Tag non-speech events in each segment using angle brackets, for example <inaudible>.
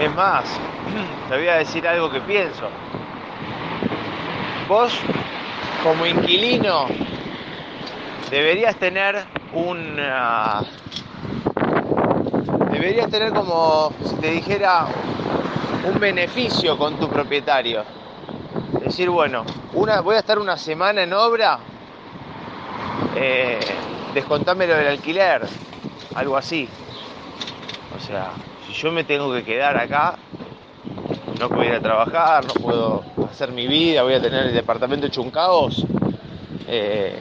Es más, <clears throat> te voy a decir algo que pienso. Vos, como inquilino, deberías tener una... Deberías tener como, si te dijera, un beneficio con tu propietario. Decir, bueno, voy a estar una semana en obra, eh, descontámelo del alquiler, algo así. O sea, si yo me tengo que quedar acá, no puedo ir a trabajar, no puedo hacer mi vida, voy a tener el departamento hecho. Eh,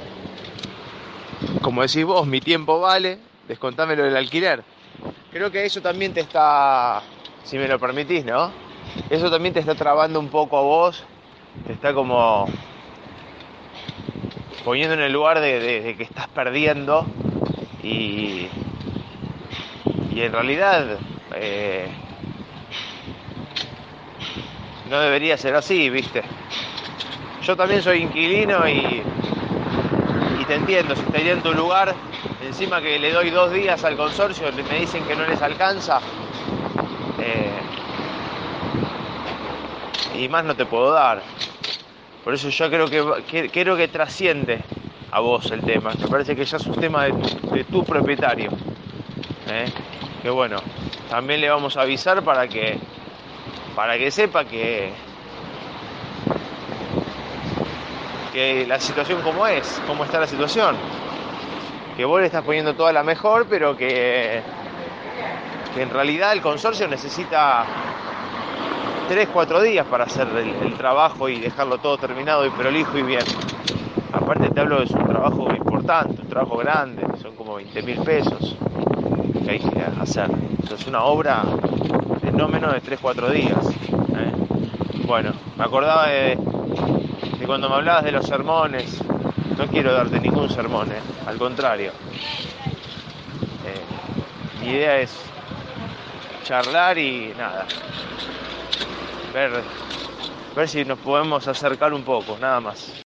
como decís vos, mi tiempo vale, descontámelo del alquiler. Creo que eso también te está, si me lo permitís, ¿no? Eso también te está trabando un poco a vos, te está como poniendo en el lugar de, que estás perdiendo y, y en realidad eh, no debería ser así, ¿viste? Yo también soy inquilino y, y te entiendo, si estaría en tu lugar, encima que le doy dos días al consorcio, me dicen que no les alcanza, eh, y más no te puedo dar. Por eso yo creo que, creo que trasciende a vos el tema. Me parece que ya es un tema de, tu propietario. ¿eh? Que bueno, también le vamos a avisar para que para que sepa que que la situación como es, cómo está la situación. Que vos le estás poniendo toda la mejor, pero que, en realidad el consorcio necesita 3, 4 días para hacer el, trabajo y dejarlo todo terminado y prolijo y bien. Aparte te hablo de un trabajo importante, un trabajo grande, son como 20 mil pesos hay que hacer. Eso es una obra de no menos de 3, 4 días. ¿eh? Bueno, me acordaba de, cuando me hablabas de los sermones. No quiero darte ningún sermón, ¿eh? al contrario. Eh, mi idea es charlar y nada, ver, ver si nos podemos acercar un poco, nada más.